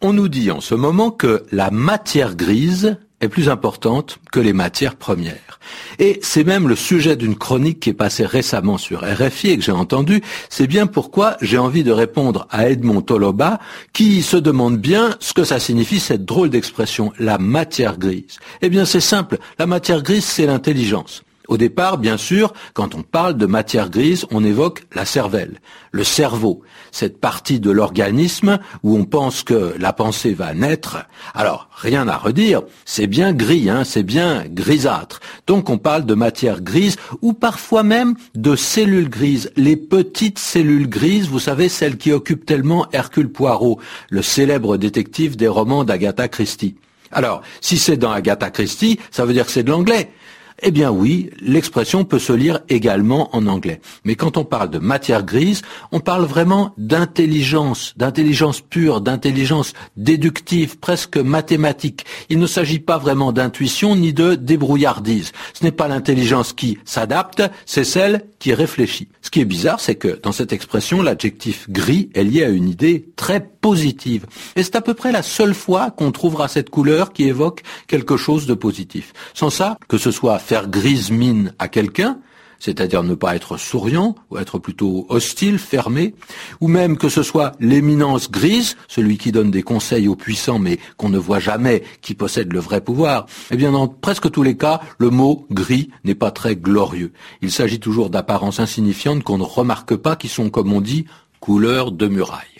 On nous dit en ce moment que la matière grise est plus importante que les matières premières. Et c'est même le sujet d'une chronique qui est passée récemment sur RFI et que j'ai entendu. C'est bien pourquoi j'ai envie de répondre à Edmond Toloba qui se demande bien ce que ça signifie cette drôle d'expression, la matière grise. Eh bien c'est simple, la matière grise c'est l'intelligence. Au départ, bien sûr, quand on parle de matière grise, on évoque la cervelle, le cerveau, cette partie de l'organisme où on pense que la pensée va naître. Alors, rien à redire, c'est bien gris, hein, c'est bien grisâtre. Donc on parle de matière grise ou parfois même de cellules grises, les petites cellules grises, vous savez, celles qui occupent tellement Hercule Poirot, le célèbre détective des romans d'Agatha Christie. Alors, si c'est dans Agatha Christie, ça veut dire que c'est de l'anglais. Eh bien oui, l'expression peut se lire également en anglais. Mais quand on parle de matière grise, on parle vraiment d'intelligence, d'intelligence pure, d'intelligence déductive, presque mathématique. Il ne s'agit pas vraiment d'intuition ni de débrouillardise. Ce n'est pas l'intelligence qui s'adapte, c'est celle qui réfléchit. Ce qui est bizarre, c'est que dans cette expression, l'adjectif gris est lié à une idée très positive. Et c'est à peu près la seule fois qu'on trouvera cette couleur qui évoque quelque chose de positif. Sans ça, que ce soit faire grise mine à quelqu'un, c'est-à-dire ne pas être souriant, ou être plutôt hostile, fermé, ou même que ce soit l'éminence grise, celui qui donne des conseils aux puissants mais qu'on ne voit jamais, qui possède le vrai pouvoir, eh bien dans presque tous les cas, le mot gris n'est pas très glorieux. Il s'agit toujours d'apparences insignifiantes qu'on ne remarque pas, qui sont, comme on dit, couleur de muraille.